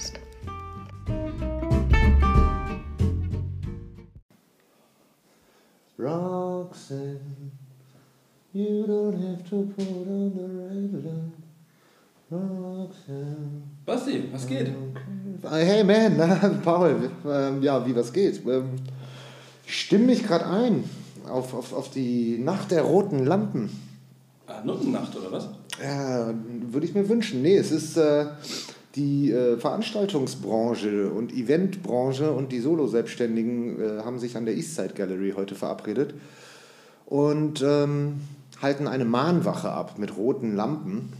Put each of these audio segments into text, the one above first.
Podcast. Roxanne, you don't have to put on the red light. Roxanne. Basti, was geht? Hey man, na, Paul, ähm, ja, wie was geht? Ähm, ich stimme mich gerade ein auf, auf, auf die Nacht der roten Lampen. Ah, Nuttennacht oder was? Ja, würde ich mir wünschen. Nee, es ist äh, die äh, Veranstaltungsbranche und Eventbranche und die Solo-Selbstständigen äh, haben sich an der Eastside Gallery heute verabredet und ähm, halten eine Mahnwache ab mit roten Lampen.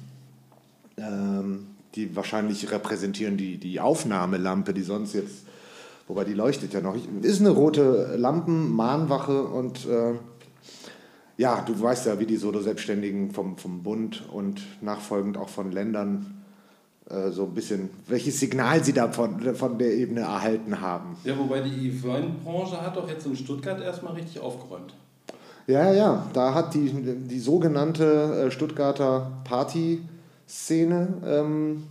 Ähm, die wahrscheinlich repräsentieren die, die Aufnahmelampe, die sonst jetzt, wobei die leuchtet ja noch. Ist eine rote Lampen-Mahnwache und äh, ja, du weißt ja, wie die Solo-Selbstständigen vom, vom Bund und nachfolgend auch von Ländern so ein bisschen, welches Signal sie da von, von der Ebene erhalten haben. Ja, wobei die Eventbranche hat doch jetzt in Stuttgart erstmal richtig aufgeräumt. Ja, ja, da hat die, die sogenannte äh, Stuttgarter Party-Szene ähm,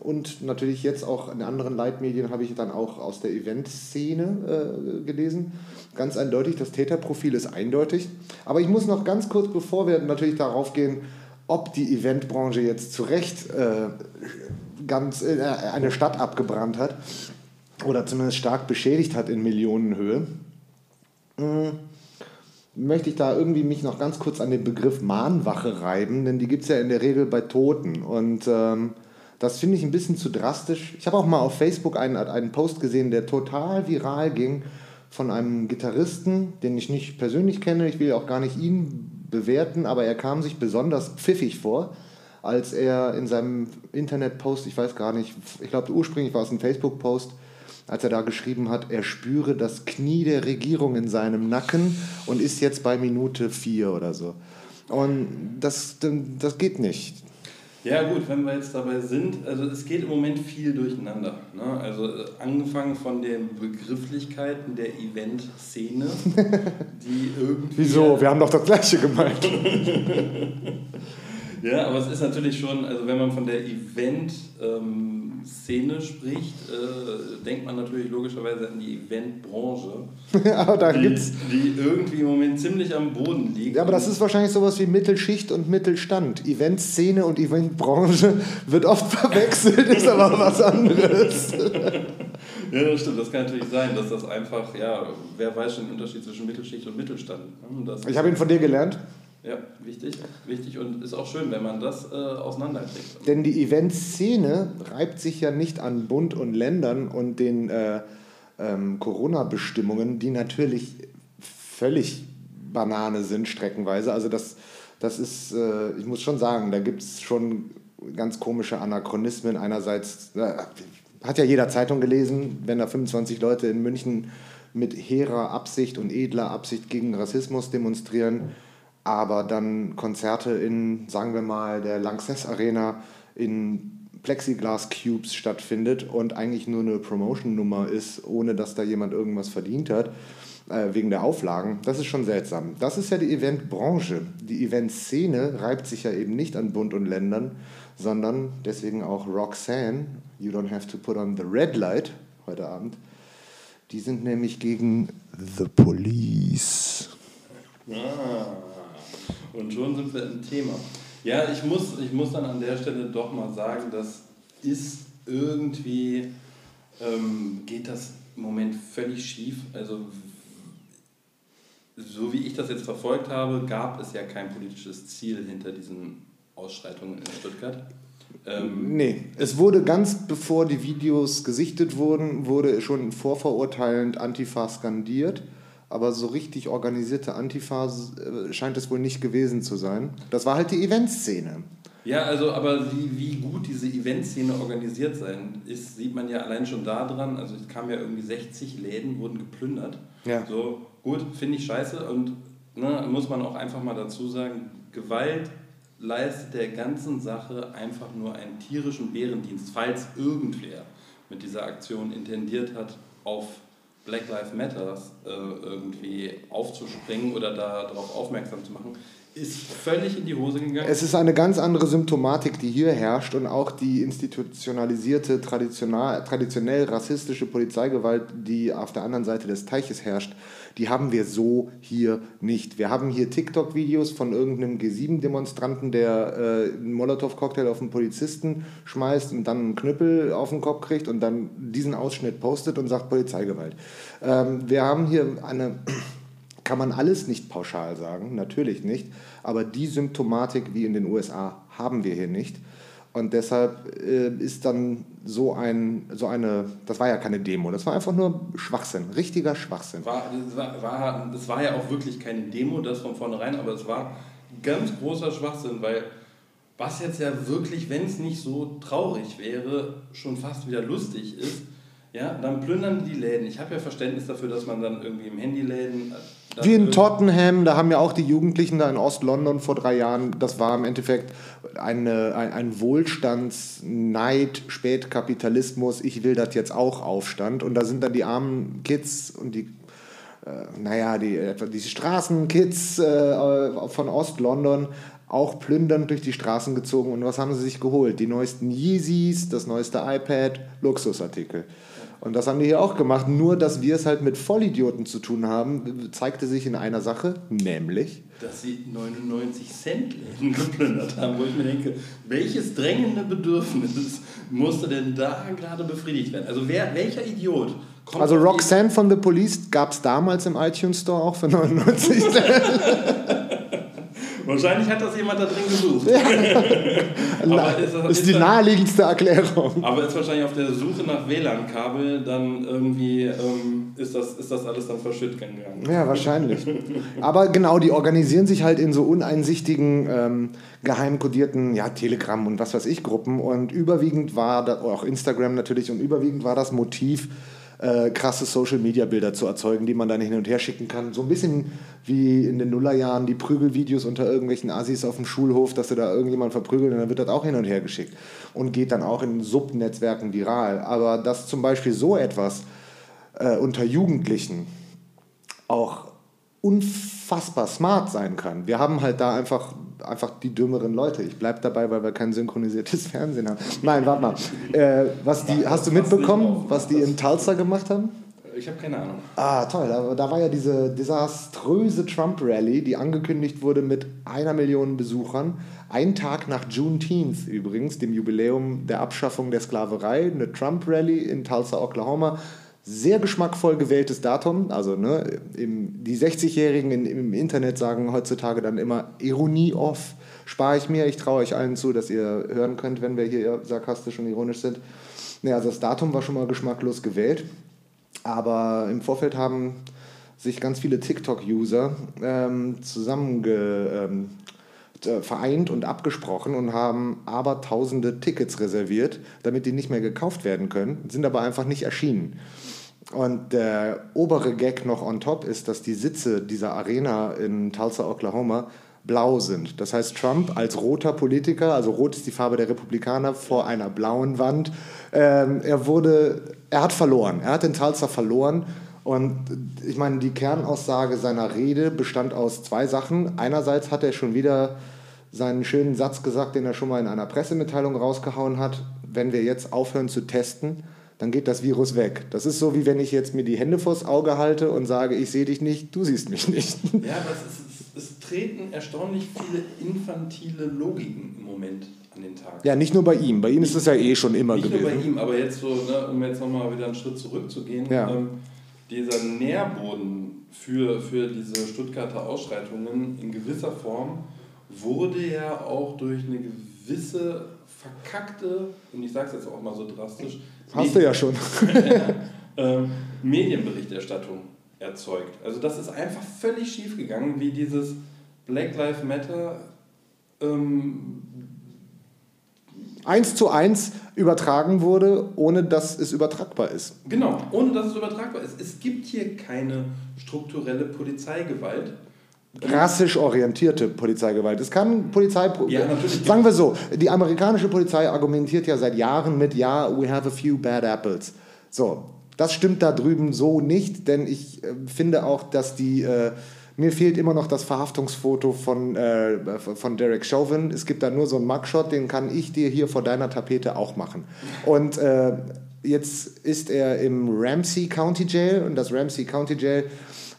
und natürlich jetzt auch in anderen Leitmedien habe ich dann auch aus der Event-Szene äh, gelesen. Ganz eindeutig, das Täterprofil ist eindeutig. Aber ich muss noch ganz kurz, bevor wir natürlich darauf gehen, ob die Eventbranche jetzt zu Recht äh, ganz äh, eine Stadt abgebrannt hat oder zumindest stark beschädigt hat in Millionenhöhe, äh, möchte ich da irgendwie mich noch ganz kurz an den Begriff Mahnwache reiben, denn die gibt es ja in der Regel bei Toten. Und ähm, das finde ich ein bisschen zu drastisch. Ich habe auch mal auf Facebook einen, einen Post gesehen, der total viral ging von einem Gitarristen, den ich nicht persönlich kenne. Ich will auch gar nicht ihn bewerten, aber er kam sich besonders pfiffig vor, als er in seinem Internetpost, ich weiß gar nicht, ich glaube ursprünglich war es ein Facebook-Post, als er da geschrieben hat, er spüre das Knie der Regierung in seinem Nacken und ist jetzt bei Minute vier oder so. Und das, das geht nicht. Ja gut, wenn wir jetzt dabei sind, also es geht im Moment viel durcheinander. Ne? Also äh, angefangen von den Begrifflichkeiten der Event-Szene, die irgendwie... Wieso? Wir haben doch das gleiche gemeint. ja, aber es ist natürlich schon, also wenn man von der Event... Ähm, Szene spricht, äh, denkt man natürlich logischerweise an die Eventbranche, aber da die, gibt's die irgendwie im Moment ziemlich am Boden liegt. Ja, aber das ist wahrscheinlich sowas wie Mittelschicht und Mittelstand. Eventszene und Eventbranche wird oft verwechselt, ist aber was anderes. ja, das stimmt. Das kann natürlich sein, dass das einfach, ja, wer weiß schon den Unterschied zwischen Mittelschicht und Mittelstand. Ne? Das ich habe ihn von dir gelernt. Ja, wichtig, wichtig und ist auch schön, wenn man das äh, auseinanderkriegt. Denn die Eventszene reibt sich ja nicht an Bund und Ländern und den äh, ähm, Corona-Bestimmungen, die natürlich völlig Banane sind, streckenweise. Also das, das ist, äh, ich muss schon sagen, da gibt es schon ganz komische Anachronismen. Einerseits äh, hat ja jeder Zeitung gelesen, wenn da 25 Leute in München mit hehrer Absicht und edler Absicht gegen Rassismus demonstrieren aber dann Konzerte in, sagen wir mal, der Lanxess Arena in Plexiglas Cubes stattfindet und eigentlich nur eine Promotion-Nummer ist, ohne dass da jemand irgendwas verdient hat, äh, wegen der Auflagen, das ist schon seltsam. Das ist ja die Eventbranche. Die Eventszene reibt sich ja eben nicht an Bund und Ländern, sondern deswegen auch Roxanne, You Don't Have to Put on the Red Light heute Abend. Die sind nämlich gegen The Police. Ah. Und schon sind wir im Thema. Ja, ich muss, ich muss dann an der Stelle doch mal sagen, das ist irgendwie, ähm, geht das im Moment völlig schief. Also so wie ich das jetzt verfolgt habe, gab es ja kein politisches Ziel hinter diesen Ausschreitungen in Stuttgart. Ähm, nee, es wurde ganz bevor die Videos gesichtet wurden, wurde schon vorverurteilend Antifa skandiert aber so richtig organisierte Antifa äh, scheint es wohl nicht gewesen zu sein. Das war halt die Eventszene. Ja, also aber wie, wie gut diese Eventszene organisiert sein ist, sieht man ja allein schon daran. Also es kamen ja irgendwie 60 Läden, wurden geplündert. Ja. So, gut, finde ich scheiße und ne, muss man auch einfach mal dazu sagen, Gewalt leistet der ganzen Sache einfach nur einen tierischen Bärendienst, falls irgendwer mit dieser Aktion intendiert hat, auf Black Lives Matter äh, irgendwie aufzuspringen oder darauf aufmerksam zu machen. Ist völlig in die Hose gegangen. Es ist eine ganz andere Symptomatik, die hier herrscht und auch die institutionalisierte, traditionell rassistische Polizeigewalt, die auf der anderen Seite des Teiches herrscht, die haben wir so hier nicht. Wir haben hier TikTok-Videos von irgendeinem G7-Demonstranten, der äh, einen Molotow-Cocktail auf einen Polizisten schmeißt und dann einen Knüppel auf den Kopf kriegt und dann diesen Ausschnitt postet und sagt Polizeigewalt. Ähm, wir haben hier eine kann man alles nicht pauschal sagen, natürlich nicht, aber die Symptomatik wie in den USA haben wir hier nicht. Und deshalb äh, ist dann so, ein, so eine, das war ja keine Demo, das war einfach nur Schwachsinn, richtiger Schwachsinn. War, das, war, war, das war ja auch wirklich keine Demo, das von vornherein, aber es war ganz großer Schwachsinn, weil was jetzt ja wirklich, wenn es nicht so traurig wäre, schon fast wieder lustig ist, ja, dann plündern die Läden. Ich habe ja Verständnis dafür, dass man dann irgendwie im Handyläden wie in Tottenham, da haben ja auch die Jugendlichen da in Ost-London vor drei Jahren, das war im Endeffekt eine, ein, ein Wohlstandsneid, Spätkapitalismus, ich will das jetzt auch Aufstand. Und da sind dann die armen Kids und die, äh, naja, die, die Straßenkids äh, von Ost-London auch plündernd durch die Straßen gezogen. Und was haben sie sich geholt? Die neuesten Yeezys, das neueste iPad, Luxusartikel. Und das haben die hier auch gemacht. Nur, dass wir es halt mit Vollidioten zu tun haben, zeigte sich in einer Sache, nämlich. Dass sie 99 Cent Läden geplündert haben, wo ich mir denke, welches drängende Bedürfnis musste denn da gerade befriedigt werden? Also, wer, welcher Idiot kommt. Also, Roxanne von The Police gab es damals im iTunes Store auch für 99 Cent. Wahrscheinlich hat das jemand da drin gesucht. Ja. ist, das, ist, ist die naheliegendste Erklärung. Aber ist wahrscheinlich auf der Suche nach WLAN-Kabel dann irgendwie, ähm, ist, das, ist das alles dann verschütt gegangen. Ja, wahrscheinlich. Aber genau, die organisieren sich halt in so uneinsichtigen, ähm, geheim kodierten, ja, Telegram und was weiß ich, Gruppen. Und überwiegend war, da, auch Instagram natürlich, und überwiegend war das Motiv, äh, krasse Social-Media-Bilder zu erzeugen, die man dann hin und her schicken kann. So ein bisschen wie in den Nullerjahren die Prügelvideos unter irgendwelchen Assis auf dem Schulhof, dass sie da irgendjemand verprügeln und dann wird das auch hin und her geschickt und geht dann auch in Subnetzwerken viral. Aber dass zum Beispiel so etwas äh, unter Jugendlichen auch unfassbar smart sein kann. Wir haben halt da einfach, einfach die dümmeren Leute. Ich bleibe dabei, weil wir kein synchronisiertes Fernsehen haben. Nein, warte mal. Äh, was die, hast du mitbekommen, was die in Tulsa gemacht haben? Ich habe keine Ahnung. Ah, toll. Da, da war ja diese desaströse Trump-Rally, die angekündigt wurde mit einer Million Besuchern. Ein Tag nach Juneteenth übrigens, dem Jubiläum der Abschaffung der Sklaverei. Eine Trump-Rally in Tulsa, Oklahoma sehr geschmackvoll gewähltes Datum. Also ne, im, die 60-Jährigen im Internet sagen heutzutage dann immer Ironie off. Spare ich mir, ich traue euch allen zu, dass ihr hören könnt, wenn wir hier sarkastisch und ironisch sind. Ja, also das Datum war schon mal geschmacklos gewählt. Aber im Vorfeld haben sich ganz viele TikTok-User ähm, zusammenge, ähm, äh, vereint und abgesprochen und haben aber tausende Tickets reserviert, damit die nicht mehr gekauft werden können, sind aber einfach nicht erschienen. Und der obere Gag noch on top ist, dass die Sitze dieser Arena in Tulsa, Oklahoma, blau sind. Das heißt, Trump als roter Politiker, also rot ist die Farbe der Republikaner, vor einer blauen Wand, ähm, er wurde, er hat verloren. Er hat in Tulsa verloren. Und ich meine, die Kernaussage seiner Rede bestand aus zwei Sachen. Einerseits hat er schon wieder seinen schönen Satz gesagt, den er schon mal in einer Pressemitteilung rausgehauen hat. Wenn wir jetzt aufhören zu testen, dann geht das Virus weg. Das ist so, wie wenn ich jetzt mir die Hände vors Auge halte und sage, ich sehe dich nicht, du siehst mich nicht. Ja, aber es, ist, es treten erstaunlich viele infantile Logiken im Moment an den Tag. Ja, nicht nur bei ihm. Bei ihm ist es ja eh schon immer nicht gewesen. Nicht nur bei ihm, aber jetzt so, ne, um jetzt nochmal wieder einen Schritt zurückzugehen, ja. ähm, dieser Nährboden für, für diese Stuttgarter Ausschreitungen in gewisser Form wurde ja auch durch eine gewisse verkackte, und ich sage es jetzt auch mal so drastisch, Hast du ja schon. ähm, Medienberichterstattung erzeugt. Also das ist einfach völlig schief gegangen, wie dieses Black Lives Matter ähm, eins zu eins übertragen wurde, ohne dass es übertragbar ist. Genau, ohne dass es übertragbar ist. Es gibt hier keine strukturelle Polizeigewalt. Rassisch orientierte Polizeigewalt. Es kann Polizei. Ja, sagen wir so, die amerikanische Polizei argumentiert ja seit Jahren mit, ja, we have a few bad apples. So, das stimmt da drüben so nicht, denn ich äh, finde auch, dass die. Äh, Mir fehlt immer noch das Verhaftungsfoto von, äh, von Derek Chauvin. Es gibt da nur so einen Mugshot, den kann ich dir hier vor deiner Tapete auch machen. Und äh, jetzt ist er im Ramsey County Jail und das Ramsey County Jail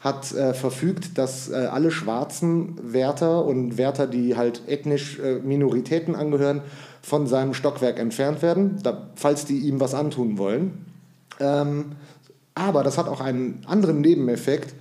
hat äh, verfügt, dass äh, alle schwarzen Wärter und Wärter, die halt ethnisch äh, Minoritäten angehören, von seinem Stockwerk entfernt werden, da, falls die ihm was antun wollen. Ähm, aber das hat auch einen anderen Nebeneffekt.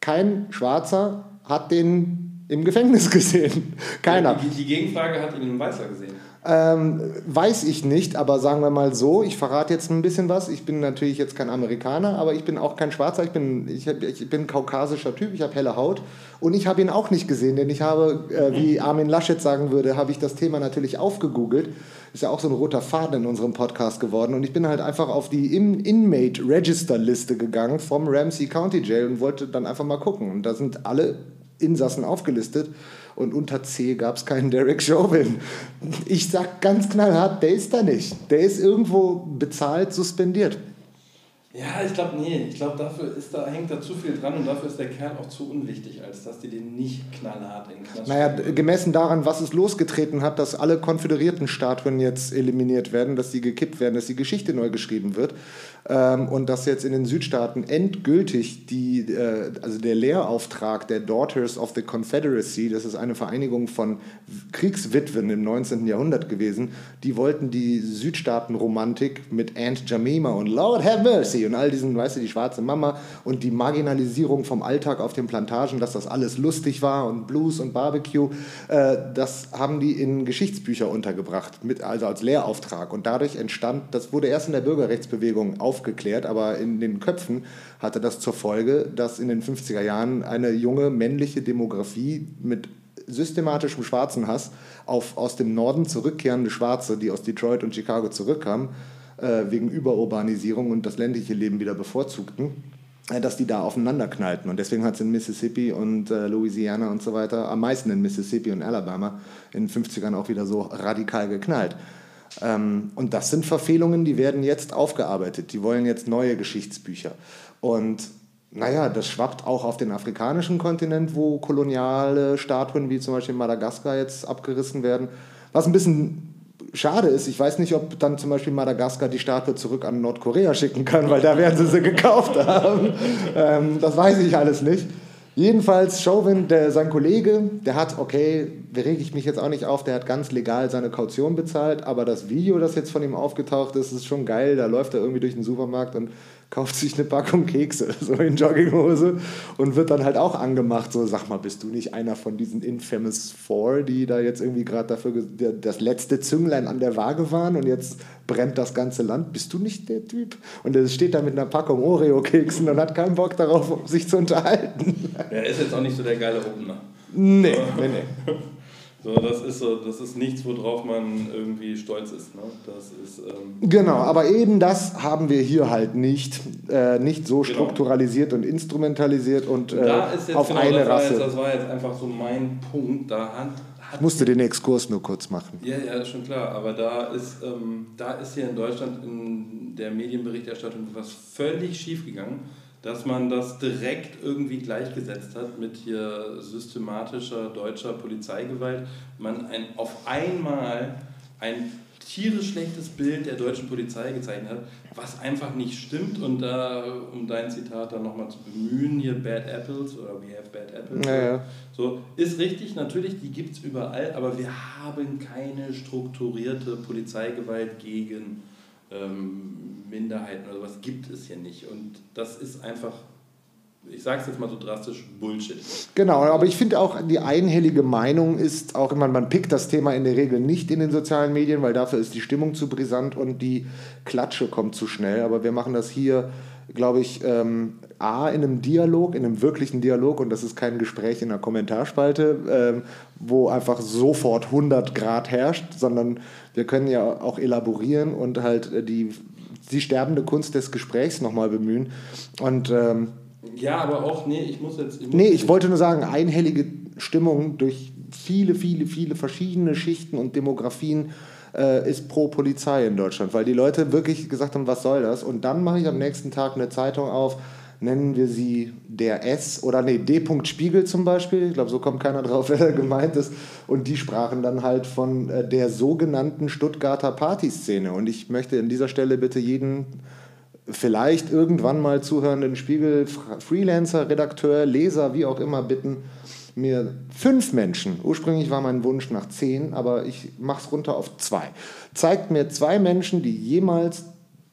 Kein Schwarzer hat den im Gefängnis gesehen. Keiner. Die, die Gegenfrage hat ihn ein Weißer gesehen. Ähm, weiß ich nicht, aber sagen wir mal so, ich verrate jetzt ein bisschen was. Ich bin natürlich jetzt kein Amerikaner, aber ich bin auch kein Schwarzer. Ich bin, ich, ich bin kaukasischer Typ, ich habe helle Haut und ich habe ihn auch nicht gesehen, denn ich habe, äh, wie Armin Laschet sagen würde, habe ich das Thema natürlich aufgegoogelt. Ist ja auch so ein roter Faden in unserem Podcast geworden und ich bin halt einfach auf die Inmate Register Liste gegangen vom Ramsey County Jail und wollte dann einfach mal gucken. Und da sind alle Insassen aufgelistet und unter C gab es keinen Derek Chauvin. Ich sag ganz knallhart, der ist da nicht. Der ist irgendwo bezahlt suspendiert. Ja, ich glaube, nee, ich glaube, dafür ist da, hängt da zu viel dran und dafür ist der Kerl auch zu unwichtig, als dass die den nicht knallhart in Knast Naja, gemessen daran, was es losgetreten hat, dass alle konföderierten Statuen jetzt eliminiert werden, dass die gekippt werden, dass die Geschichte neu geschrieben wird, ähm, und dass jetzt in den Südstaaten endgültig die, äh, also der Lehrauftrag der Daughters of the Confederacy, das ist eine Vereinigung von Kriegswitwen im 19. Jahrhundert gewesen, die wollten die Südstaatenromantik mit Aunt Jemima und Lord have mercy und all diesen, weißt du, die schwarze Mama und die Marginalisierung vom Alltag auf den Plantagen, dass das alles lustig war und Blues und Barbecue, äh, das haben die in Geschichtsbücher untergebracht, mit, also als Lehrauftrag. Und dadurch entstand, das wurde erst in der Bürgerrechtsbewegung aufgeklärt, aber in den Köpfen hatte das zur Folge, dass in den 50er Jahren eine junge männliche Demografie mit systematischem schwarzen Hass auf aus dem Norden zurückkehrende Schwarze, die aus Detroit und Chicago zurückkamen, äh, wegen Überurbanisierung und das ländliche Leben wieder bevorzugten, äh, dass die da aufeinander knallten. Und deswegen hat es in Mississippi und äh, Louisiana und so weiter, am meisten in Mississippi und Alabama, in den 50ern auch wieder so radikal geknallt. Ähm, und das sind Verfehlungen, die werden jetzt aufgearbeitet. Die wollen jetzt neue Geschichtsbücher. Und naja, das schwappt auch auf den afrikanischen Kontinent, wo koloniale Statuen wie zum Beispiel Madagaskar jetzt abgerissen werden. Was ein bisschen schade ist, ich weiß nicht, ob dann zum Beispiel Madagaskar die Statue zurück an Nordkorea schicken kann, weil da werden sie sie gekauft haben. Ähm, das weiß ich alles nicht. Jedenfalls, Chauvin, der, sein Kollege, der hat, okay, rege ich mich jetzt auch nicht auf, der hat ganz legal seine Kaution bezahlt, aber das Video, das jetzt von ihm aufgetaucht ist, ist schon geil. Da läuft er irgendwie durch den Supermarkt und kauft sich eine Packung Kekse, so in Jogginghose und wird dann halt auch angemacht, so sag mal, bist du nicht einer von diesen Infamous Four, die da jetzt irgendwie gerade dafür das letzte Zünglein an der Waage waren und jetzt brennt das ganze Land, bist du nicht der Typ? Und er steht da mit einer Packung Oreo-Keksen und hat keinen Bock darauf, sich zu unterhalten. Er ist jetzt auch nicht so der geile Opener. Nee, nee, nee. So, das ist so, das ist nichts, worauf man irgendwie stolz ist. Ne? Das ist, ähm genau, aber eben das haben wir hier halt nicht, äh, nicht so genau. strukturalisiert und instrumentalisiert und äh, auf genau, eine das Rasse. Jetzt, das war jetzt einfach so mein Punkt. Da hat, hat ich musste den Exkurs nur kurz machen. Ja, ja, schon klar. Aber da ist, ähm, da ist hier in Deutschland in der Medienberichterstattung was völlig schief gegangen dass man das direkt irgendwie gleichgesetzt hat mit hier systematischer deutscher Polizeigewalt. Man ein, auf einmal ein tierisch schlechtes Bild der deutschen Polizei gezeichnet hat, was einfach nicht stimmt. Und da, um dein Zitat dann nochmal zu bemühen, hier Bad Apples oder We have Bad Apples. Ja, ja. So, ist richtig, natürlich, die gibt es überall, aber wir haben keine strukturierte Polizeigewalt gegen ähm, Minderheiten oder sowas gibt es hier nicht. Und das ist einfach, ich sage es jetzt mal so drastisch, Bullshit. Genau, aber ich finde auch, die einhellige Meinung ist auch immer, man pickt das Thema in der Regel nicht in den sozialen Medien, weil dafür ist die Stimmung zu brisant und die Klatsche kommt zu schnell. Aber wir machen das hier, glaube ich, ähm, A, in einem Dialog, in einem wirklichen Dialog, und das ist kein Gespräch in einer Kommentarspalte, ähm, wo einfach sofort 100 Grad herrscht, sondern wir können ja auch elaborieren und halt äh, die, die sterbende Kunst des Gesprächs nochmal bemühen. Und, ähm, ja, aber auch, nee, ich muss jetzt. Ich muss nee, ich wollte nur sagen, einhellige Stimmung durch viele, viele, viele verschiedene Schichten und Demografien äh, ist pro Polizei in Deutschland, weil die Leute wirklich gesagt haben, was soll das? Und dann mache ich am nächsten Tag eine Zeitung auf nennen wir sie der S oder nee, D. Spiegel zum Beispiel. Ich glaube, so kommt keiner drauf, wer da gemeint ist. Und die sprachen dann halt von äh, der sogenannten Stuttgarter Partyszene. Und ich möchte an dieser Stelle bitte jeden vielleicht irgendwann mal zuhörenden Spiegel, Freelancer, Redakteur, Leser, wie auch immer bitten, mir fünf Menschen, ursprünglich war mein Wunsch nach zehn, aber ich mache es runter auf zwei, zeigt mir zwei Menschen, die jemals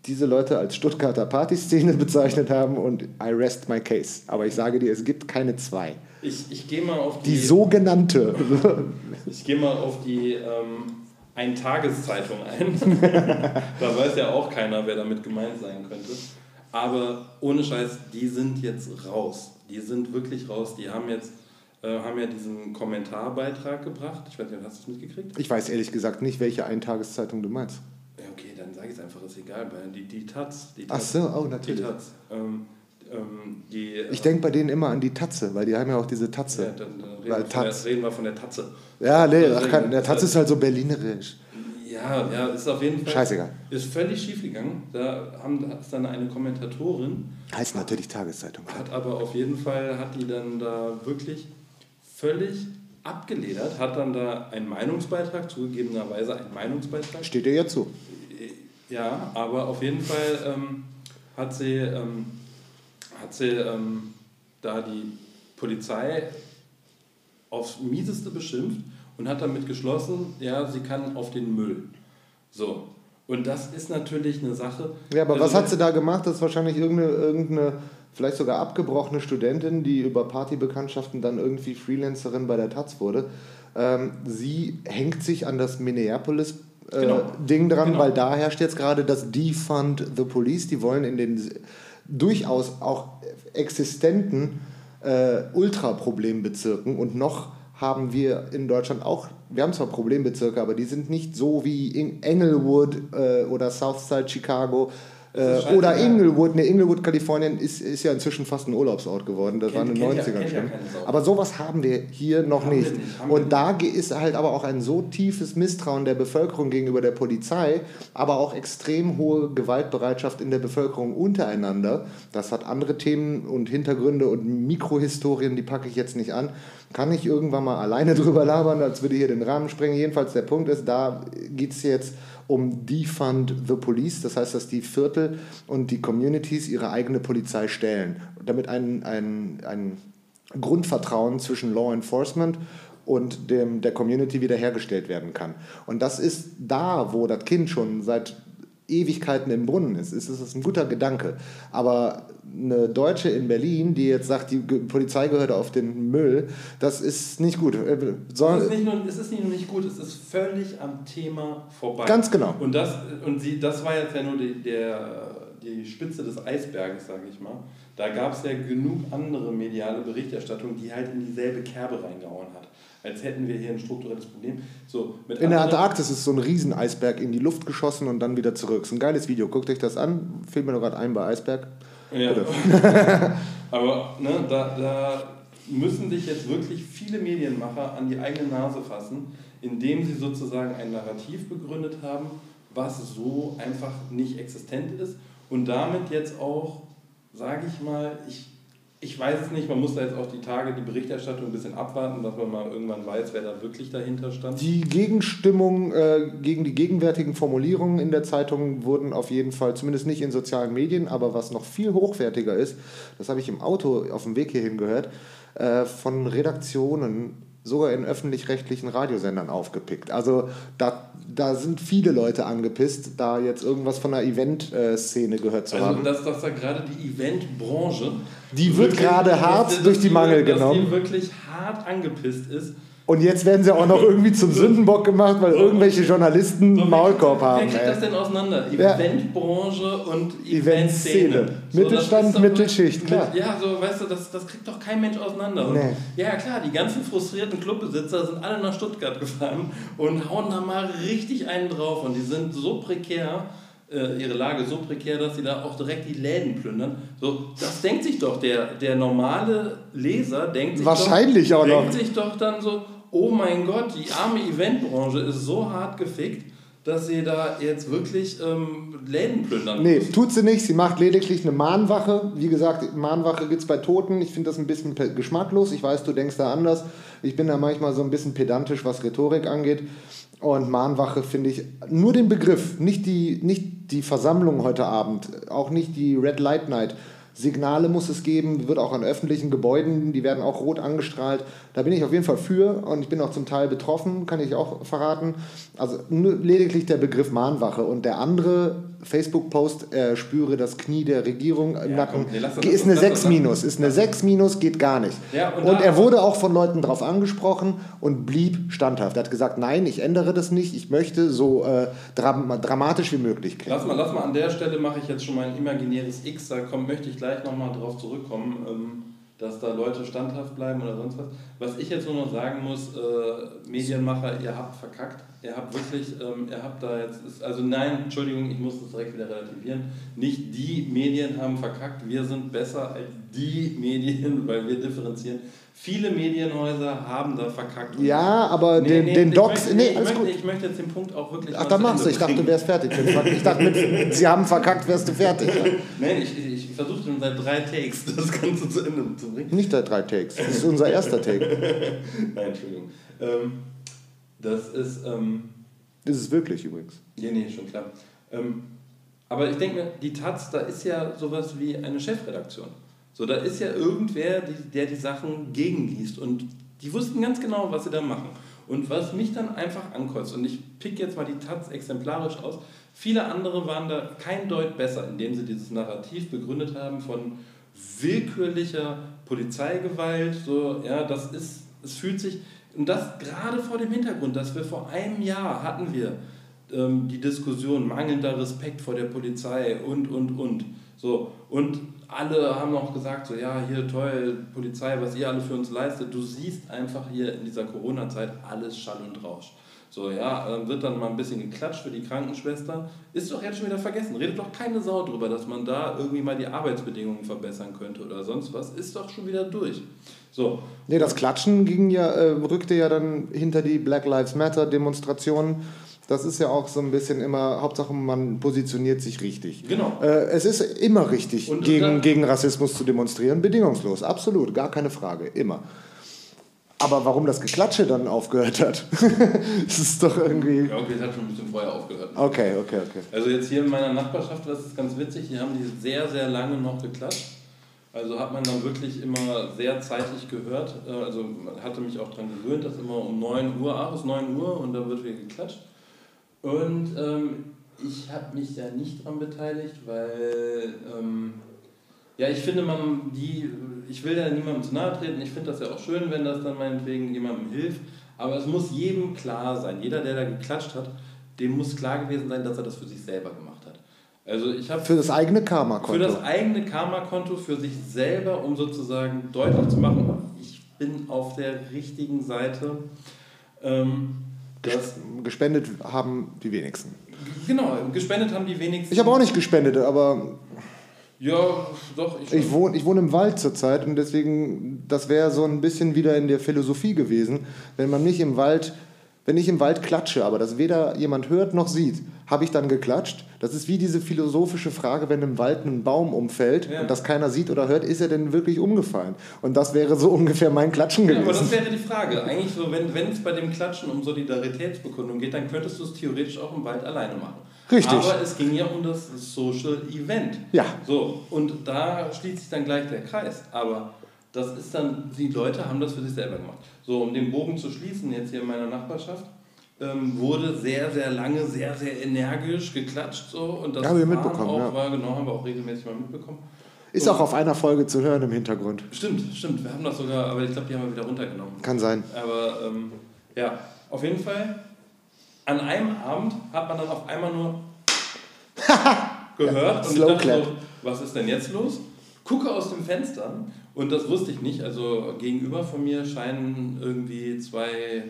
diese Leute als Stuttgarter Partyszene bezeichnet haben und I rest my case. Aber ich sage dir, es gibt keine zwei. Ich, ich gehe mal auf die... Die sogenannte. ich gehe mal auf die ähm, Ein-Tageszeitung ein. da weiß ja auch keiner, wer damit gemeint sein könnte. Aber ohne Scheiß, die sind jetzt raus. Die sind wirklich raus. Die haben jetzt haben ja diesen Kommentarbeitrag gebracht. Ich weiß nicht, hast du es mitgekriegt? Ich weiß ehrlich gesagt nicht, welche Eintageszeitung du meinst. Ja, okay, dann sage ich es einfach, ist egal. Die, die Taz. Die Taz Ach so, oh, natürlich. Die Taz. Ähm, ähm, die, ich denke bei denen immer an die Tatze, weil die haben ja auch diese Tatze. Ja, dann, dann reden, weil wir Taz. Der, reden wir von der Tatze. Ja, nee, ach, kann, der Tatze ist halt so berlinerisch. Ja, ja, ist auf jeden Fall. Scheißegal. Ist völlig schief gegangen. Da haben, ist dann eine Kommentatorin. Heißt natürlich Tageszeitung. Hat aber auf jeden Fall, hat die dann da wirklich völlig abgeledert, hat dann da einen Meinungsbeitrag, zugegebenerweise einen Meinungsbeitrag. Steht dir ja zu. Ja, aber auf jeden Fall ähm, hat sie, ähm, hat sie ähm, da die Polizei aufs Mieseste beschimpft und hat damit geschlossen, ja, sie kann auf den Müll. So. Und das ist natürlich eine Sache. Ja, aber also was hat sie da gemacht? Das ist wahrscheinlich irgendeine, irgendeine vielleicht sogar abgebrochene Studentin, die über Partybekanntschaften dann irgendwie Freelancerin bei der Taz wurde. Ähm, sie hängt sich an das Minneapolis äh, genau. Ding dran, genau. weil da herrscht jetzt gerade das Defund the Police. Die wollen in den durchaus auch existenten äh, Ultra-Problembezirken und noch haben wir in Deutschland auch, wir haben zwar Problembezirke, aber die sind nicht so wie in Englewood äh, oder Southside Chicago, äh, oder Inglewood, ne, Inglewood, Kalifornien ist, ist ja inzwischen fast ein Urlaubsort geworden. Das kennt, war in den 90ern ja, schon. Ja aber sowas haben wir hier noch nicht. nicht Und da ist halt aber auch ein so tiefes Misstrauen der Bevölkerung gegenüber der Polizei, aber auch extrem hohe Gewaltbereitschaft in der Bevölkerung untereinander. Das hat andere Themen und Hintergründe und Mikrohistorien, die packe ich jetzt nicht an. Kann ich irgendwann mal alleine drüber labern, als würde hier den Rahmen sprengen. Jedenfalls der Punkt ist, da geht es jetzt um Defund the Police, das heißt, dass die Viertel und die Communities ihre eigene Polizei stellen, damit ein, ein, ein Grundvertrauen zwischen Law Enforcement und dem, der Community wiederhergestellt werden kann. Und das ist da, wo das Kind schon seit Ewigkeiten im Brunnen ist, ist es ein guter Gedanke. Aber eine Deutsche in Berlin, die jetzt sagt, die Polizei gehört auf den Müll, das ist nicht gut. Äh, soll es, ist nicht nur, es ist nicht nur nicht gut, es ist völlig am Thema vorbei. Ganz genau. Und das, und sie, das war jetzt ja nur die, der, die Spitze des Eisberges, sage ich mal. Da gab es ja genug andere mediale Berichterstattung, die halt in dieselbe Kerbe reingehauen hat als hätten wir hier ein strukturelles Problem. So, in der Antarktis ist so ein Rieseneisberg in die Luft geschossen und dann wieder zurück. Das ist ein geiles Video. Guckt euch das an. Fehlt mir noch gerade ein bei Eisberg. Ja. Aber ne, da, da müssen sich jetzt wirklich viele Medienmacher an die eigene Nase fassen, indem sie sozusagen ein Narrativ begründet haben, was so einfach nicht existent ist und damit jetzt auch, sage ich mal, ich ich weiß es nicht, man muss da jetzt auch die Tage die Berichterstattung ein bisschen abwarten, dass man mal irgendwann weiß, wer da wirklich dahinter stand. Die Gegenstimmung äh, gegen die gegenwärtigen Formulierungen in der Zeitung wurden auf jeden Fall, zumindest nicht in sozialen Medien, aber was noch viel hochwertiger ist, das habe ich im Auto auf dem Weg hierhin gehört, äh, von Redaktionen sogar in öffentlich-rechtlichen Radiosendern aufgepickt. Also da, da sind viele Leute angepisst, da jetzt irgendwas von der Event-Szene gehört zu also, haben. Also dass, dass da gerade die Eventbranche... Die wird gerade hart durch die Mangel genommen. Dass die wirklich hart angepisst ist und jetzt werden sie auch noch irgendwie zum Sündenbock gemacht, weil irgendwelche Journalisten einen Maulkorb haben. Wer kriegt ey. das denn auseinander? Eventbranche und Eventszene. So, Mittelstand, Mittelschicht, klar. Mit, ja, so, weißt du, das, das kriegt doch kein Mensch auseinander. Nee. ja, klar, die ganzen frustrierten Clubbesitzer sind alle nach Stuttgart gefahren und hauen da mal richtig einen drauf. Und die sind so prekär, äh, ihre Lage so prekär, dass sie da auch direkt die Läden plündern. So, das denkt sich doch der, der normale Leser, denkt sich, Wahrscheinlich doch, auch denkt sich doch dann so, oh mein Gott, die arme Eventbranche ist so hart gefickt. dass sie da jetzt wirklich ähm, Läden plündern Nee, muss. tut sie nicht. Sie macht lediglich eine Mahnwache. Wie gesagt, Mahnwache gibt es bei Toten. Ich finde das ein bisschen geschmacklos. Ich weiß, du denkst da anders. Ich bin da manchmal so ein bisschen pedantisch, was Rhetorik angeht. Und Mahnwache finde ich nur den Begriff, nicht die, nicht die Versammlung heute Abend, auch nicht die Red Light Night Signale muss es geben, wird auch an öffentlichen Gebäuden, die werden auch rot angestrahlt. Da bin ich auf jeden Fall für und ich bin auch zum Teil betroffen, kann ich auch verraten. Also lediglich der Begriff Mahnwache und der andere Facebook-Post, er spüre das Knie der Regierung im ja, Nacken, nee, ist eine 6 minus, ist eine 6 minus, geht gar nicht. Ja, und, und er wurde auch von Leuten darauf angesprochen und blieb standhaft. Er hat gesagt, nein, ich ändere das nicht, ich möchte so äh, dram dramatisch wie möglich klingen. Lass mal, lass mal an der Stelle mache ich jetzt schon mal ein imaginäres X, da komm, möchte ich gleich nochmal drauf zurückkommen. Ähm, dass da Leute standhaft bleiben oder sonst was. Was ich jetzt nur noch sagen muss, äh, Medienmacher, ihr habt verkackt. Ihr habt wirklich, ähm, ihr habt da jetzt, ist, also nein, Entschuldigung, ich muss das direkt wieder relativieren. Nicht die Medien haben verkackt, wir sind besser als die Medien, weil wir differenzieren. Viele Medienhäuser haben da verkackt. Ja, aber nee, den, nee, den Docs. Möchte, nee, alles ich, möchte, gut. ich möchte jetzt den Punkt auch wirklich. Ach, da machst du. Ich dachte, du wärst fertig. Ich dachte, mit, sie haben verkackt, wärst du fertig. Nein, ich, ich versuche schon seit drei Takes das Ganze zu Ende zu bringen. Nicht seit drei Takes. Das ist unser erster Take. Nein, Entschuldigung. Ähm, das ist. Ähm, das ist wirklich übrigens. Ja, nee, schon klar. Ähm, aber ich denke mir, die Taz, da ist ja sowas wie eine Chefredaktion. So, da ist ja irgendwer, der die Sachen gegenliest und die wussten ganz genau, was sie da machen. Und was mich dann einfach ankreuzt, und ich pick jetzt mal die Taz exemplarisch aus, viele andere waren da kein Deut besser, indem sie dieses Narrativ begründet haben von willkürlicher Polizeigewalt. So, ja, das ist, es fühlt sich, und das gerade vor dem Hintergrund, dass wir vor einem Jahr hatten wir ähm, die Diskussion mangelnder Respekt vor der Polizei und, und, und. So, und alle haben noch gesagt, so ja, hier toll, Polizei, was ihr alle für uns leistet. Du siehst einfach hier in dieser Corona-Zeit alles Schall und Rausch. So, ja, dann wird dann mal ein bisschen geklatscht für die Krankenschwester. Ist doch jetzt schon wieder vergessen. Redet doch keine Sau drüber, dass man da irgendwie mal die Arbeitsbedingungen verbessern könnte oder sonst was. Ist doch schon wieder durch. So. Nee, das Klatschen ging ja, äh, rückte ja dann hinter die Black Lives Matter Demonstrationen das ist ja auch so ein bisschen immer, Hauptsache man positioniert sich richtig. Genau. Äh, es ist immer richtig, Und gegen, gegen Rassismus zu demonstrieren, bedingungslos, absolut, gar keine Frage, immer. Aber warum das Geklatsche dann aufgehört hat, das ist doch irgendwie... Ja, okay, es hat schon ein bisschen vorher aufgehört. Okay, okay, okay. Also jetzt hier in meiner Nachbarschaft, das ist ganz witzig, die haben die sehr, sehr lange noch geklatscht. Also hat man dann wirklich immer sehr zeitig gehört. Äh, also hatte mich auch daran gewöhnt, dass immer um 9 Uhr, ach, es ist 9 Uhr und dann wird wieder geklatscht. Und ähm, ich habe mich da nicht dran beteiligt, weil ähm, ja, ich finde, man die, ich will da niemandem zu nahe treten. Ich finde das ja auch schön, wenn das dann meinetwegen jemandem hilft. Aber es muss jedem klar sein. Jeder, der da geklatscht hat, dem muss klar gewesen sein, dass er das für sich selber gemacht hat. Also ich habe für das eigene Karma-Konto. Für das eigene Karma-Konto, für sich selber, um sozusagen deutlich zu machen, ich bin auf der richtigen Seite. Ähm, das gespendet haben die wenigsten. Genau, gespendet haben die wenigsten. Ich habe auch nicht gespendet, aber. Ja, doch. Ich, ich, wohne, ich wohne im Wald zurzeit und deswegen, das wäre so ein bisschen wieder in der Philosophie gewesen, wenn man nicht im Wald wenn ich im Wald klatsche, aber das weder jemand hört noch sieht, habe ich dann geklatscht? Das ist wie diese philosophische Frage, wenn im Wald ein Baum umfällt ja. und das keiner sieht oder hört, ist er denn wirklich umgefallen? Und das wäre so ungefähr mein Klatschen gewesen. Ja, aber das wäre die Frage. Eigentlich so, wenn es bei dem Klatschen um Solidaritätsbekundung geht, dann könntest du es theoretisch auch im Wald alleine machen. Richtig. Aber es ging ja um das Social Event. Ja. So, und da schließt sich dann gleich der Kreis. Aber das ist dann, die Leute haben das für sich selber gemacht. So, um den Bogen zu schließen, jetzt hier in meiner Nachbarschaft, ähm, wurde sehr, sehr lange, sehr, sehr energisch geklatscht. So, und das haben wir mitbekommen. Auch, ja. war, genau, haben wir auch regelmäßig mal mitbekommen. Ist und auch auf einer Folge zu hören im Hintergrund. Stimmt, stimmt. Wir haben das sogar, aber ich glaube, die haben wir wieder runtergenommen. Kann sein. Aber ähm, ja, auf jeden Fall, an einem Abend hat man dann auf einmal nur gehört ja, und ich dachte so, was ist denn jetzt los? Gucke aus dem Fenster und das wusste ich nicht. Also gegenüber von mir scheinen irgendwie zwei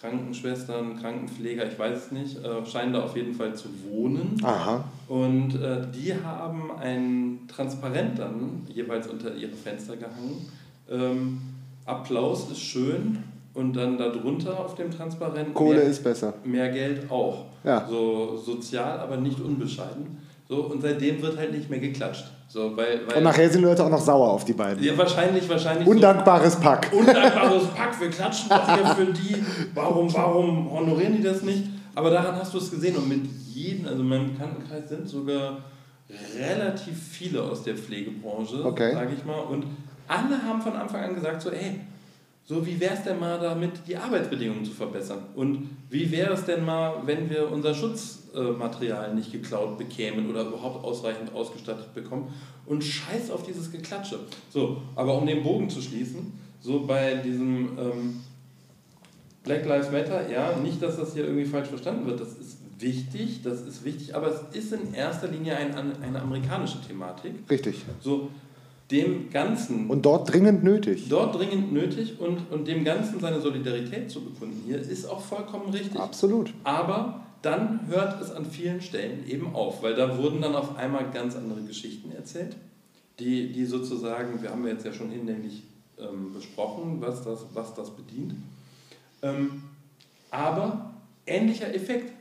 Krankenschwestern, Krankenpfleger, ich weiß es nicht, äh, scheinen da auf jeden Fall zu wohnen. Aha. Und äh, die haben ein Transparent dann jeweils unter ihre Fenster gehangen. Ähm, Applaus ist schön und dann darunter auf dem Transparent Kohle mehr, ist besser. Mehr Geld auch. Ja. So sozial, aber nicht unbescheiden. So, und seitdem wird halt nicht mehr geklatscht. So, weil, weil und nachher sind Leute auch noch sauer auf die beiden. Ja, wahrscheinlich, wahrscheinlich. Undankbares so, Pack. Undankbares Pack, wir klatschen doch hier für die. Warum, warum honorieren die das nicht? Aber daran hast du es gesehen und mit jedem, also in meinem Bekanntenkreis sind sogar relativ viele aus der Pflegebranche, okay. sage ich mal. Und alle haben von Anfang an gesagt, so, ey, so wie wäre es denn mal damit, die Arbeitsbedingungen zu verbessern? Und wie wäre es denn mal, wenn wir unser Schutzmaterial nicht geklaut bekämen oder überhaupt ausreichend ausgestattet bekommen? Und scheiß auf dieses Geklatsche. So, aber um den Bogen zu schließen, so bei diesem ähm, Black Lives Matter, ja, nicht, dass das hier irgendwie falsch verstanden wird, das ist wichtig, das ist wichtig, aber es ist in erster Linie ein, eine amerikanische Thematik. Richtig. So, dem Ganzen. Und dort dringend nötig. Dort dringend nötig und, und dem Ganzen seine Solidarität zu bekunden hier ist auch vollkommen richtig. Absolut. Aber dann hört es an vielen Stellen eben auf, weil da wurden dann auf einmal ganz andere Geschichten erzählt, die, die sozusagen, wir haben ja jetzt ja schon hinlänglich ähm, besprochen, was das, was das bedient. Ähm, aber ähnlicher Effekt.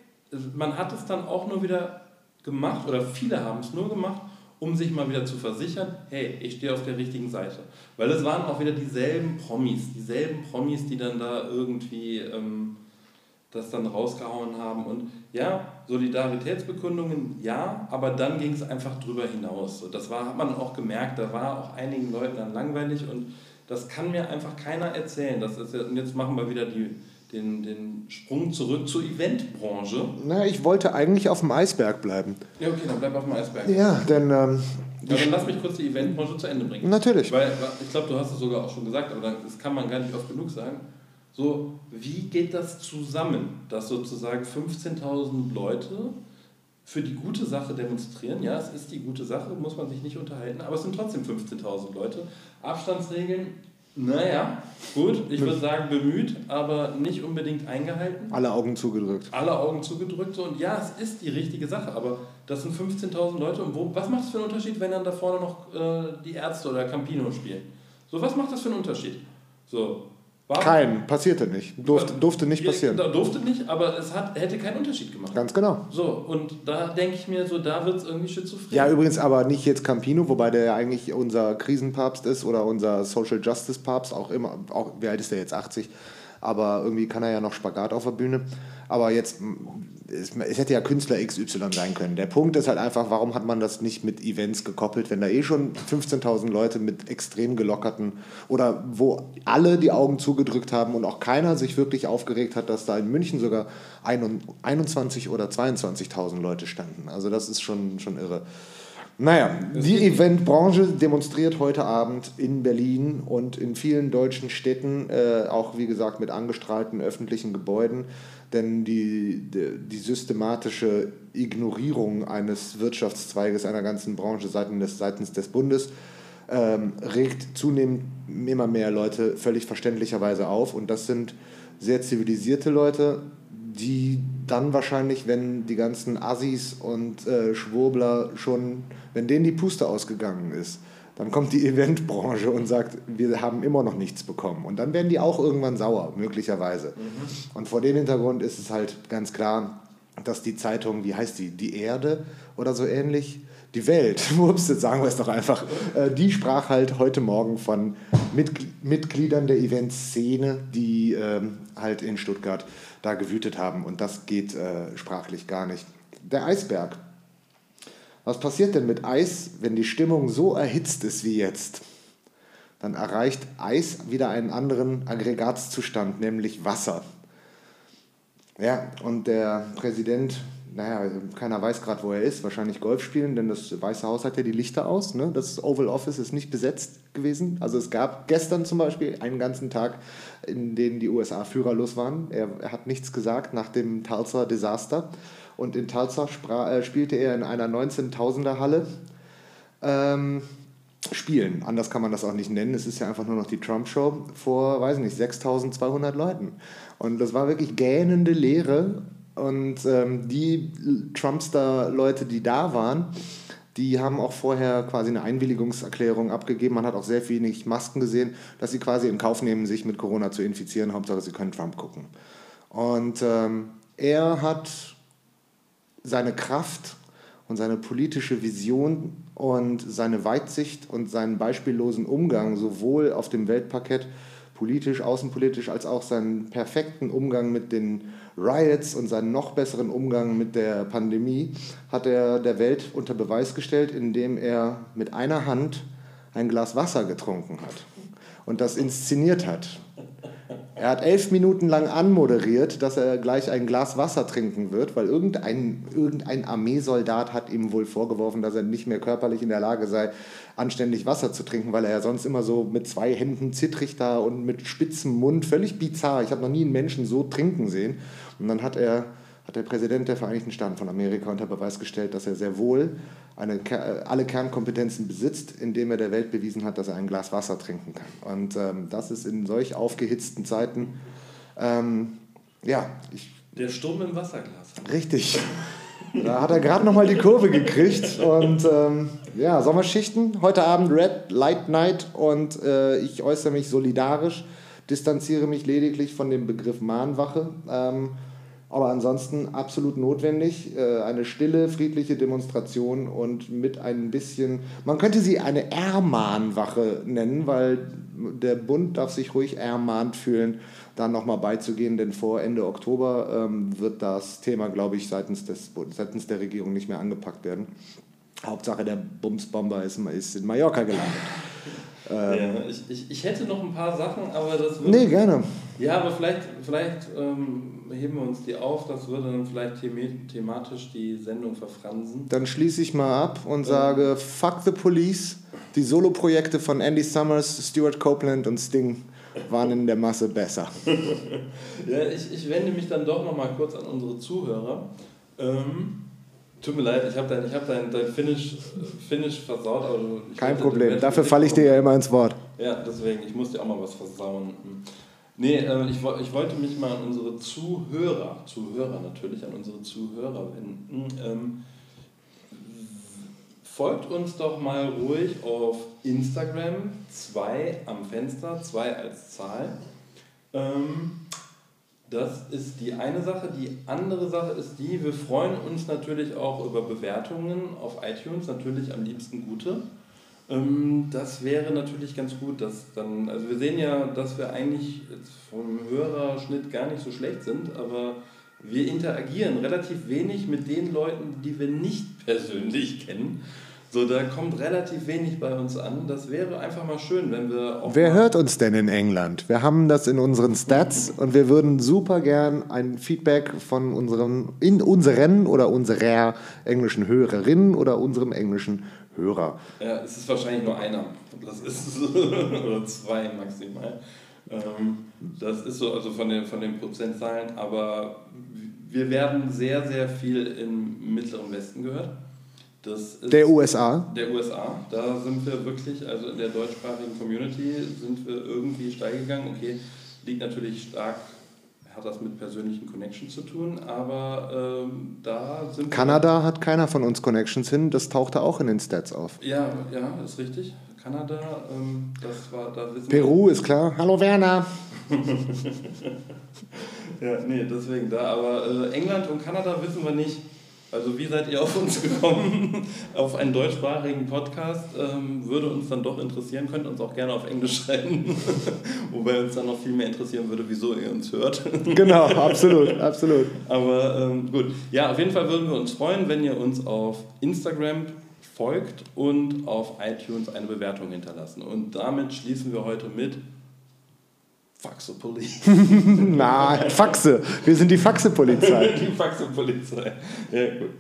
Man hat es dann auch nur wieder gemacht, oder viele haben es nur gemacht, um sich mal wieder zu versichern, hey, ich stehe auf der richtigen Seite. Weil es waren auch wieder dieselben Promis, dieselben Promis, die dann da irgendwie ähm, das dann rausgehauen haben. Und ja, Solidaritätsbekundungen, ja, aber dann ging es einfach drüber hinaus. Das war, hat man auch gemerkt, da war auch einigen Leuten dann langweilig und das kann mir einfach keiner erzählen. Das ist, und jetzt machen wir wieder die den, den Sprung zurück zur Eventbranche. Na, ich wollte eigentlich auf dem Eisberg bleiben. Ja, okay, dann bleib auf dem Eisberg. Ja, denn. Ähm, ja, dann lass mich kurz die Eventbranche zu Ende bringen. Natürlich. Weil ich glaube, du hast es sogar auch schon gesagt, aber das kann man gar nicht oft genug sagen. So, wie geht das zusammen, dass sozusagen 15.000 Leute für die gute Sache demonstrieren? Ja, es ist die gute Sache, muss man sich nicht unterhalten, aber es sind trotzdem 15.000 Leute. Abstandsregeln naja, gut, ich würde sagen bemüht, aber nicht unbedingt eingehalten. Alle Augen zugedrückt. Alle Augen zugedrückt und ja, es ist die richtige Sache, aber das sind 15.000 Leute und wo, was macht es für einen Unterschied, wenn dann da vorne noch äh, die Ärzte oder Campino spielen? So, was macht das für einen Unterschied? So, war Kein, passierte nicht. Durfte, durfte nicht passieren. Durfte nicht, aber es hat, hätte keinen Unterschied gemacht. Ganz genau. So, und da denke ich mir so, da wird es irgendwie schizophren. Ja, übrigens aber nicht jetzt Campino, wobei der ja eigentlich unser Krisenpapst ist oder unser Social Justice Papst, auch immer, auch, wie alt ist der jetzt, 80? Aber irgendwie kann er ja noch Spagat auf der Bühne. Aber jetzt, es, es, hätte ja Künstler XY sein können. Der Punkt ist halt einfach, warum hat man das nicht mit Events gekoppelt, wenn da eh schon 15.000 Leute mit extrem gelockerten oder wo alle die Augen zugedrückt haben und auch keiner sich wirklich aufgeregt hat, dass da in München sogar 21 oder 22.000 Leute standen. Also das ist schon, schon irre. Naja, die Eventbranche demonstriert heute Abend in Berlin und in vielen deutschen Städten, äh, auch wie gesagt mit angestrahlten öffentlichen Gebäuden denn die, die, die, systematische Ignorierung eines Wirtschaftszweiges einer ganzen Branche seitens des, seitens des Bundes ähm, regt zunehmend immer mehr Leute völlig verständlicherweise auf. Und das sind sehr zivilisierte Leute, die dann wahrscheinlich, wenn die ganzen Assis und äh, Schwurbler schon, wenn denen die Puste ausgegangen ist, dann kommt die Eventbranche und sagt, wir haben immer noch nichts bekommen. Und dann werden die auch irgendwann sauer, möglicherweise. Mhm. Und vor dem Hintergrund ist es halt ganz klar, dass die Zeitung, wie heißt die, die Erde oder so ähnlich, die Welt, ups, jetzt sagen wir es doch einfach, äh, die sprach halt heute Morgen von Mitgliedern der Eventszene, die ähm, halt in Stuttgart da gewütet haben. Und das geht äh, sprachlich gar nicht. Der Eisberg, was passiert denn mit Eis, wenn die Stimmung so erhitzt ist wie jetzt? Dann erreicht Eis wieder einen anderen Aggregatzustand, nämlich Wasser. Ja, und der Präsident, naja, keiner weiß gerade, wo er ist, wahrscheinlich Golf spielen, denn das Weiße Haus hat ja die Lichter aus. Ne? Das Oval Office ist nicht besetzt gewesen. Also es gab gestern zum Beispiel einen ganzen Tag, in dem die USA führerlos waren. Er, er hat nichts gesagt nach dem Tulsa-Desaster und in Tulsa äh, spielte er in einer 19.000er Halle. Ähm, spielen. Anders kann man das auch nicht nennen. Es ist ja einfach nur noch die Trump-Show vor, weiß nicht, 6200 Leuten. Und das war wirklich gähnende Leere. Und ähm, die Trumpster-Leute, die da waren, die haben auch vorher quasi eine Einwilligungserklärung abgegeben. Man hat auch sehr wenig Masken gesehen, dass sie quasi in Kauf nehmen, sich mit Corona zu infizieren. Hauptsache, sie können Trump gucken. Und ähm, er hat seine Kraft und seine politische Vision und seine Weitsicht und seinen beispiellosen Umgang sowohl auf dem Weltparkett politisch, außenpolitisch, als auch seinen perfekten Umgang mit den Riots und seinen noch besseren Umgang mit der Pandemie hat er der Welt unter Beweis gestellt, indem er mit einer Hand ein Glas Wasser getrunken hat und das inszeniert hat. Er hat elf Minuten lang anmoderiert, dass er gleich ein Glas Wasser trinken wird, weil irgendein, irgendein Armeesoldat hat ihm wohl vorgeworfen, dass er nicht mehr körperlich in der Lage sei, anständig Wasser zu trinken, weil er ja sonst immer so mit zwei Händen zittrig da und mit spitzem Mund, völlig bizarr. Ich habe noch nie einen Menschen so trinken sehen. Und dann hat er hat der Präsident der Vereinigten Staaten von Amerika unter Beweis gestellt, dass er sehr wohl eine, alle Kernkompetenzen besitzt, indem er der Welt bewiesen hat, dass er ein Glas Wasser trinken kann. Und ähm, das ist in solch aufgehitzten Zeiten, ähm, ja. Ich, der Sturm im Wasserglas. Richtig. Da hat er gerade nochmal die Kurve gekriegt. Und ähm, ja, Sommerschichten. Heute Abend Red Light Night und äh, ich äußere mich solidarisch, distanziere mich lediglich von dem Begriff Mahnwache. Ähm, aber ansonsten absolut notwendig. Äh, eine stille, friedliche Demonstration und mit ein bisschen, man könnte sie eine Ermahnwache nennen, weil der Bund darf sich ruhig ermahnt fühlen, da nochmal beizugehen, denn vor Ende Oktober ähm, wird das Thema, glaube ich, seitens, des, seitens der Regierung nicht mehr angepackt werden. Hauptsache der Bumsbomber ist, ist in Mallorca gelandet. Ähm, ja, ich, ich, ich hätte noch ein paar Sachen, aber das würde. Nee, gerne. Ja, aber vielleicht, vielleicht ähm, heben wir uns die auf, das würde dann vielleicht thematisch die Sendung verfransen. Dann schließe ich mal ab und ähm. sage: Fuck the Police. Die Soloprojekte von Andy Summers, Stuart Copeland und Sting waren in der Masse besser. ja, ich, ich wende mich dann doch noch mal kurz an unsere Zuhörer. Ähm, Tut mir leid, ich habe dein, hab dein, dein Finish, Finish versaut. Kein Problem, dafür falle ich dir ja immer ins Wort. Ja, deswegen, ich muss dir auch mal was versauen. Nee, äh, ich, ich wollte mich mal an unsere Zuhörer, Zuhörer natürlich, an unsere Zuhörer wenden. Ähm, folgt uns doch mal ruhig auf Instagram, 2 am Fenster, 2 als Zahl. Ähm, das ist die eine Sache. Die andere Sache ist die, wir freuen uns natürlich auch über Bewertungen auf iTunes, natürlich am liebsten gute. Ähm, das wäre natürlich ganz gut, dass dann, also wir sehen ja, dass wir eigentlich vom Hörerschnitt gar nicht so schlecht sind, aber wir interagieren relativ wenig mit den Leuten, die wir nicht persönlich kennen. So, da kommt relativ wenig bei uns an. Das wäre einfach mal schön, wenn wir auch. Wer hört uns denn in England? Wir haben das in unseren Stats und wir würden super gern ein Feedback von unseren, in unseren oder unserer englischen Hörerin oder unserem englischen Hörer. Ja, es ist wahrscheinlich nur einer. Das ist oder zwei maximal. Ähm, das ist so, also von den, von den Prozentzahlen, aber wir werden sehr, sehr viel im Mittleren Westen gehört der USA? Der USA. Da sind wir wirklich, also in der deutschsprachigen Community sind wir irgendwie steil gegangen. Okay, liegt natürlich stark, hat das mit persönlichen Connections zu tun, aber ähm, da sind Kanada hat keiner von uns Connections hin, das tauchte auch in den Stats auf. Ja, ja, ist richtig. Kanada, ähm, das war, da wissen Peru wir, ist klar. Hallo Werner! ja, nee, deswegen da, aber äh, England und Kanada wissen wir nicht. Also wie seid ihr auf uns gekommen, auf einen deutschsprachigen Podcast? Ähm, würde uns dann doch interessieren, könnt uns auch gerne auf Englisch schreiben, wobei uns dann noch viel mehr interessieren würde, wieso ihr uns hört. genau, absolut, absolut. Aber ähm, gut, ja, auf jeden Fall würden wir uns freuen, wenn ihr uns auf Instagram folgt und auf iTunes eine Bewertung hinterlassen. Und damit schließen wir heute mit Faxe-Polizei. Na, Faxe. Wir sind die Faxe-Polizei. die Faxe-Polizei. Ja, gut.